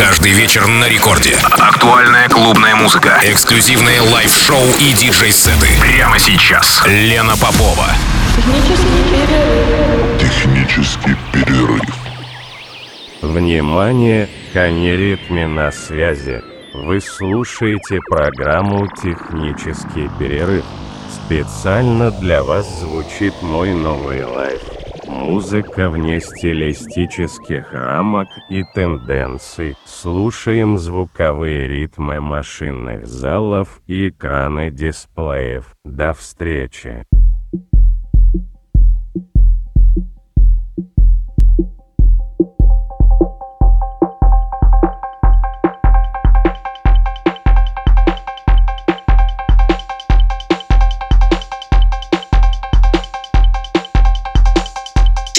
Каждый вечер на Рекорде. Актуальная клубная музыка. Эксклюзивные лайв-шоу и диджей-сеты. Прямо сейчас. Лена Попова. Технический перерыв. Внимание, Кани Ритми на связи. Вы слушаете программу «Технический перерыв». Специально для вас звучит мой новый лайв. Музыка вне стилистических рамок и тенденций. Слушаем звуковые ритмы машинных залов и экраны дисплеев. До встречи!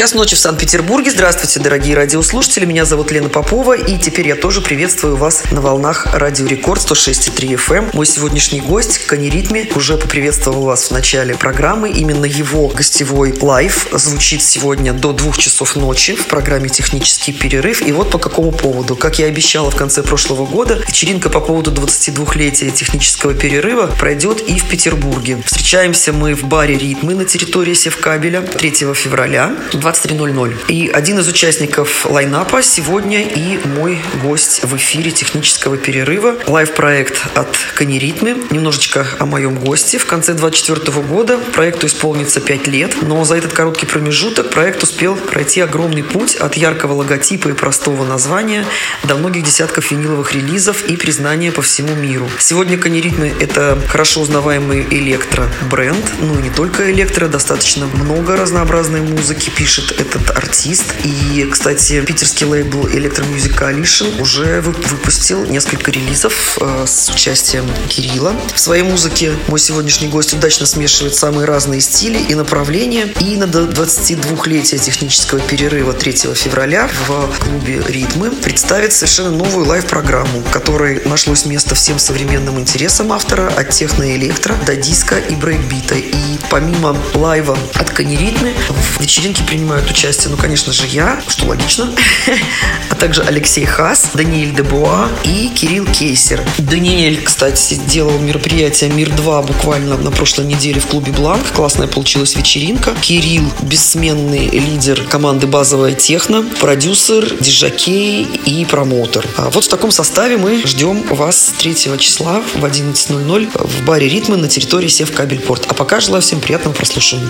Час ночи в Санкт-Петербурге. Здравствуйте, дорогие радиослушатели. Меня зовут Лена Попова. И теперь я тоже приветствую вас на волнах Радио Рекорд 106,3 FM. Эм. Мой сегодняшний гость, Кани Ритми, уже поприветствовал вас в начале программы. Именно его гостевой лайв звучит сегодня до двух часов ночи в программе «Технический перерыв». И вот по какому поводу. Как я обещала в конце прошлого года, вечеринка по поводу 22-летия технического перерыва пройдет и в Петербурге. Встречаемся мы в баре «Ритмы» на территории Севкабеля 3 февраля 23.00. И один из участников лайнапа сегодня и мой гость в эфире технического перерыва. Лайв-проект от Каниритмы. Немножечко о моем госте. В конце 24 года проекту исполнится 5 лет, но за этот короткий промежуток проект успел пройти огромный путь от яркого логотипа и простого названия до многих десятков виниловых релизов и признания по всему миру. Сегодня Каниритмы – это хорошо узнаваемый электро-бренд, ну и не только электро, достаточно много разнообразной музыки пишет пишет этот артист. И, кстати, питерский лейбл Electro Music Coalition уже выпустил несколько релизов э, с участием Кирилла. В своей музыке мой сегодняшний гость удачно смешивает самые разные стили и направления. И на 22-летие технического перерыва 3 февраля в клубе «Ритмы» представит совершенно новую лайв-программу, в которой нашлось место всем современным интересам автора от техно-электро до диско и брейкбита. И помимо лайва от Каниритмы в вечеринке принимают принимают участие, ну, конечно же, я, что логично, а также Алексей Хас, Даниэль Дебуа и Кирилл Кейсер. Даниэль, кстати, делал мероприятие «Мир-2» буквально на прошлой неделе в клубе «Blank». Классная получилась вечеринка. Кирилл – бессменный лидер команды «Базовая техно», продюсер, диджей и промоутер. А вот в таком составе мы ждем вас 3 числа в 11.00 в баре «Ритмы» на территории Севкабельпорт. А пока желаю всем приятного прослушивания.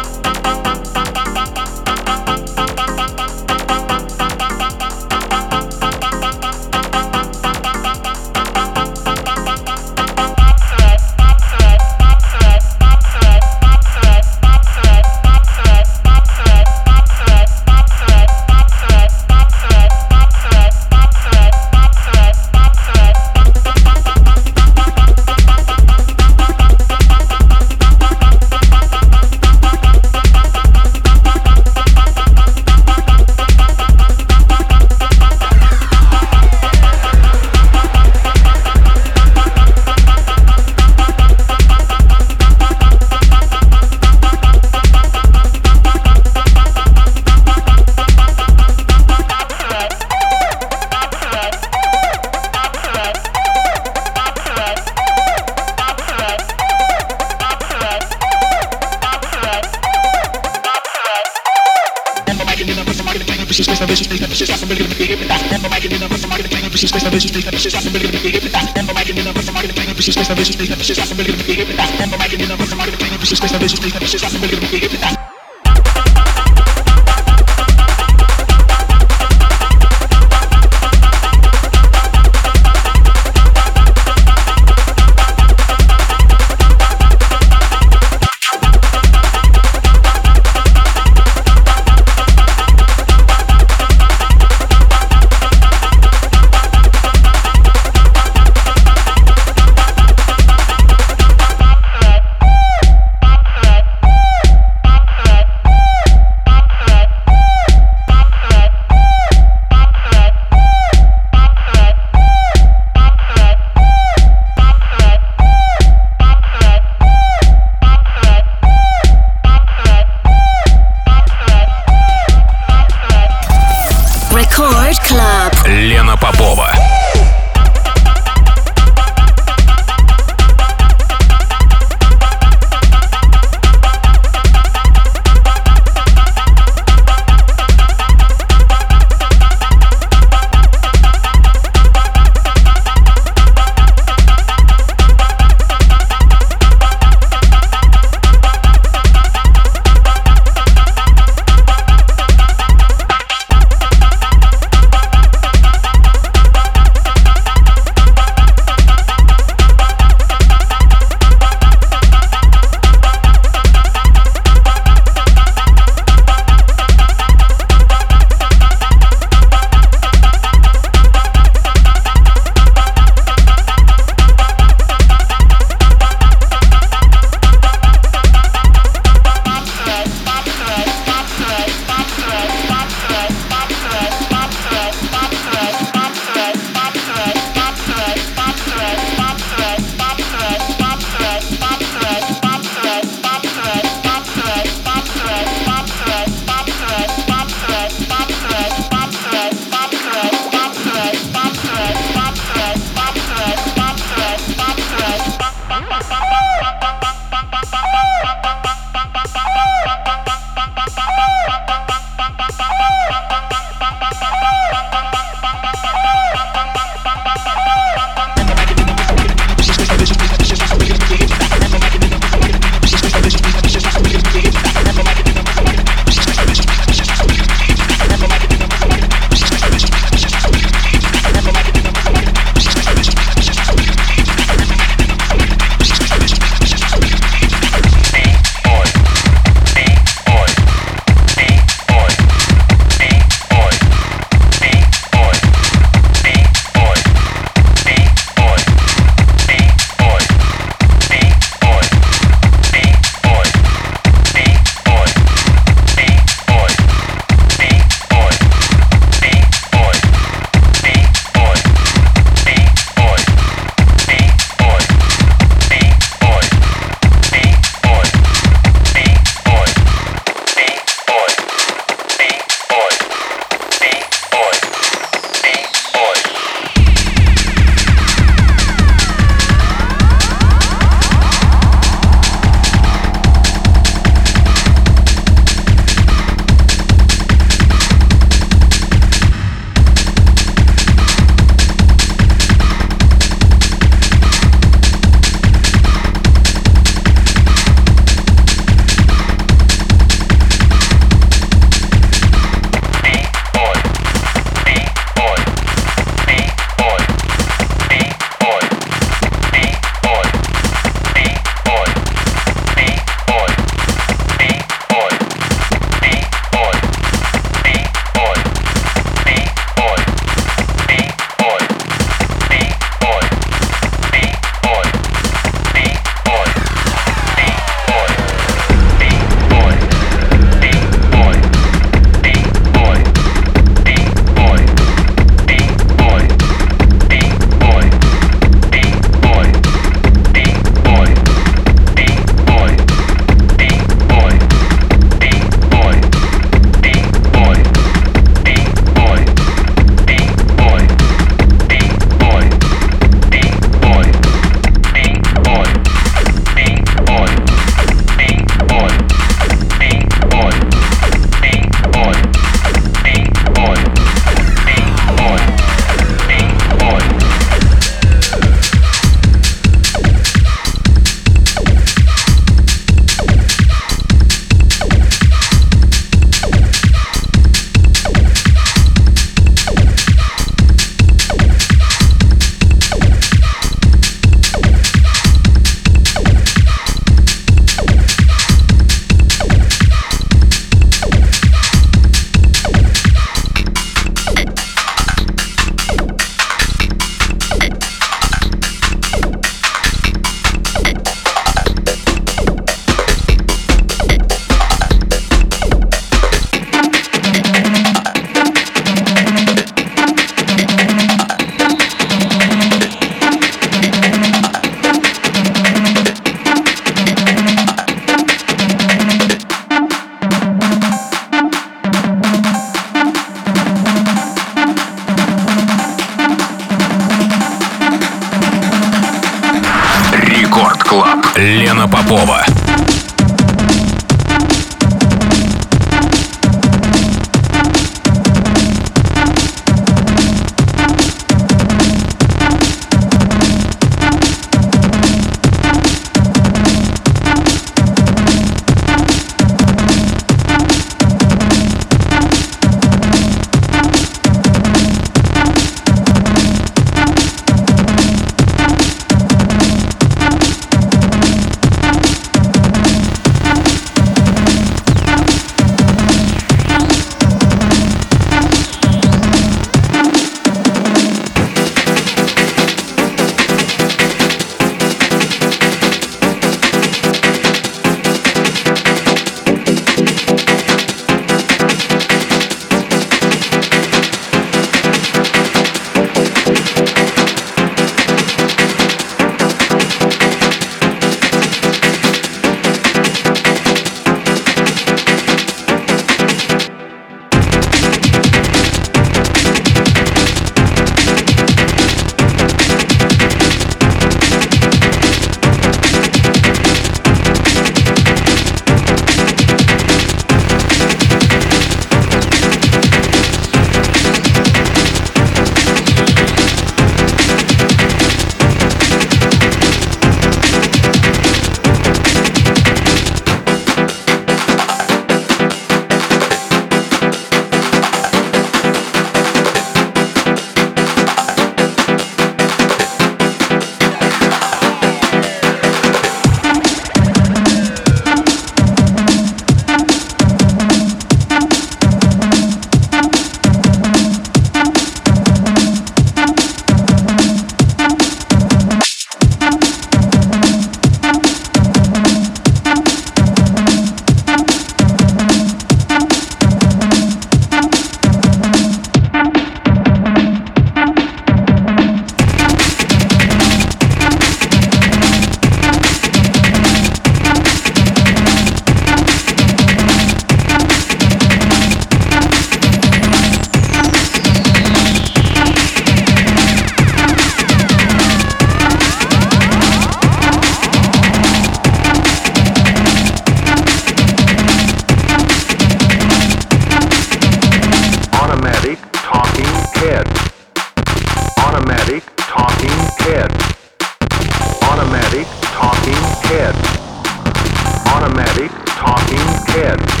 10.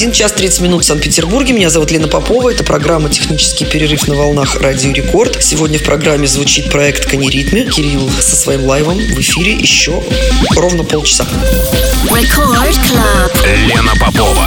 1 час 30 минут в Санкт-Петербурге. Меня зовут Лена Попова. Это программа «Технический перерыв на волнах Радио Рекорд». Сегодня в программе звучит проект «Каниритме». Кирилл со своим лайвом в эфире еще ровно полчаса. Record Club. Лена Попова.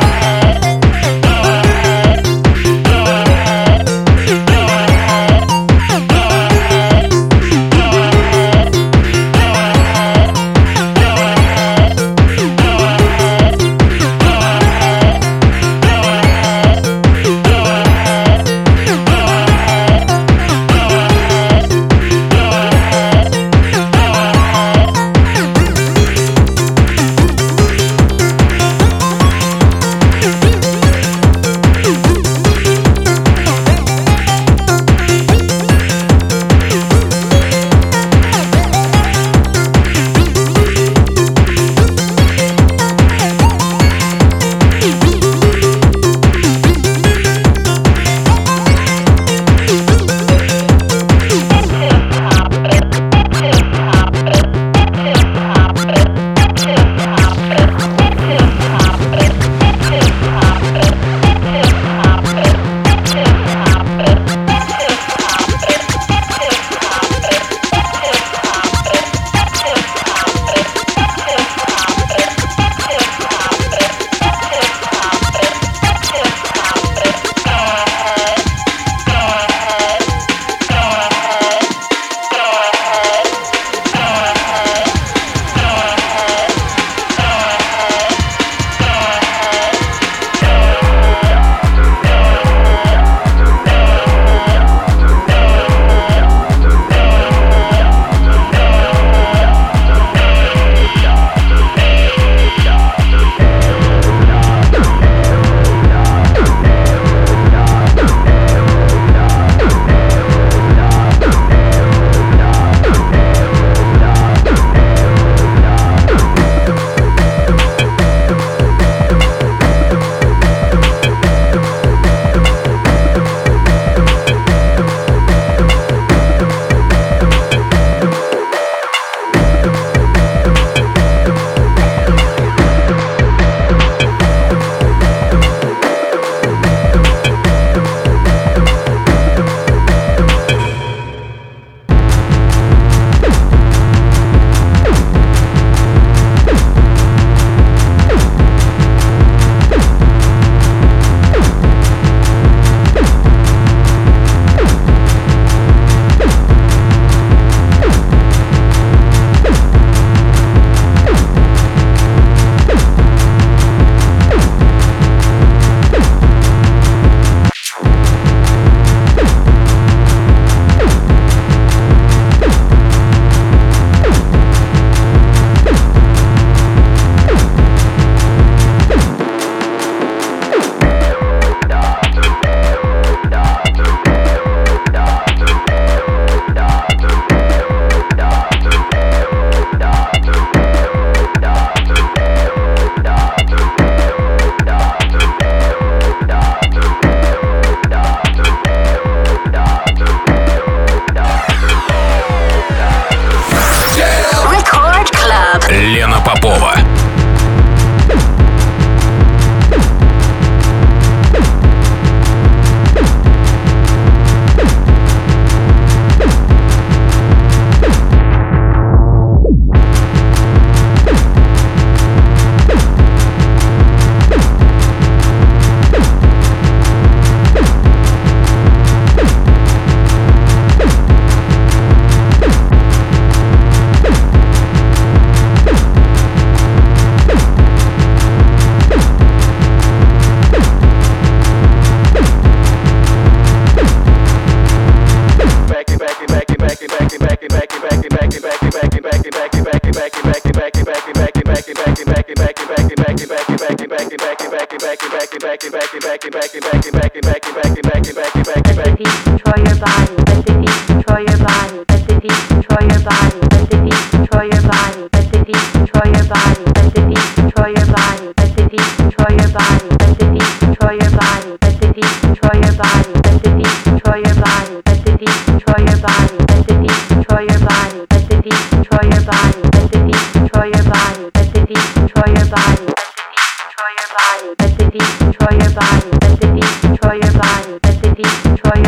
Detroit.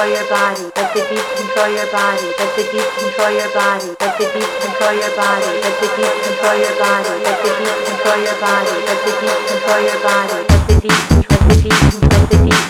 control your body. Let the deep control your body. Let the deep control your body. Let the deep control your body. Let the deep control your body. Let the deep control your body. Let the deep control your body. Let the deep control. The deep control. Let the deep.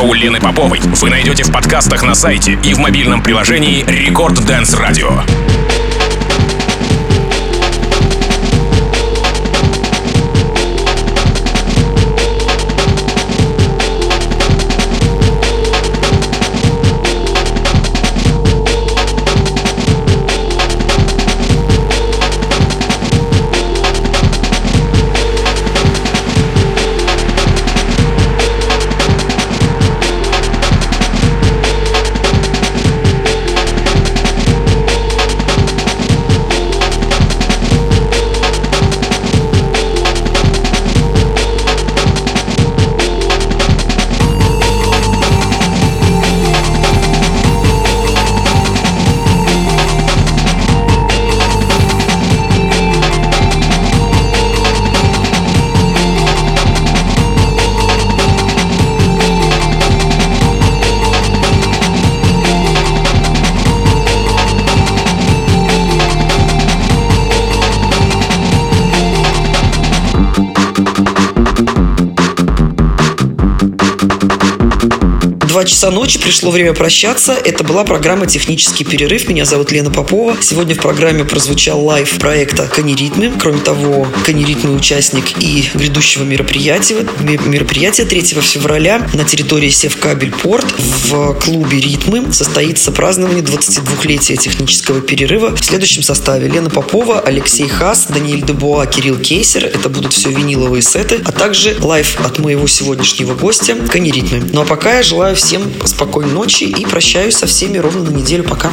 радиошоу Лены Поповой вы найдете в подкастах на сайте и в мобильном приложении Record Dance Radio. Два часа ночи, пришло время прощаться. Это была программа «Технический перерыв». Меня зовут Лена Попова. Сегодня в программе прозвучал лайв проекта «Каниритмы». Кроме того, «Каниритмы» участники грядущего мероприятия. Мероприятие 3 февраля на территории Севкабель Порт в клубе «Ритмы» состоится празднование 22-летия технического перерыва в следующем составе. Лена Попова, Алексей Хаас, Даниэль Дебуа, Кирилл Кейсер. Это будут все виниловые сеты, а также лайв от моего сегодняшнего гостя «Каниритмы». Ну а пока я желаю всем спокойной ночи и прощаюсь со всеми ровно на неделю. Пока.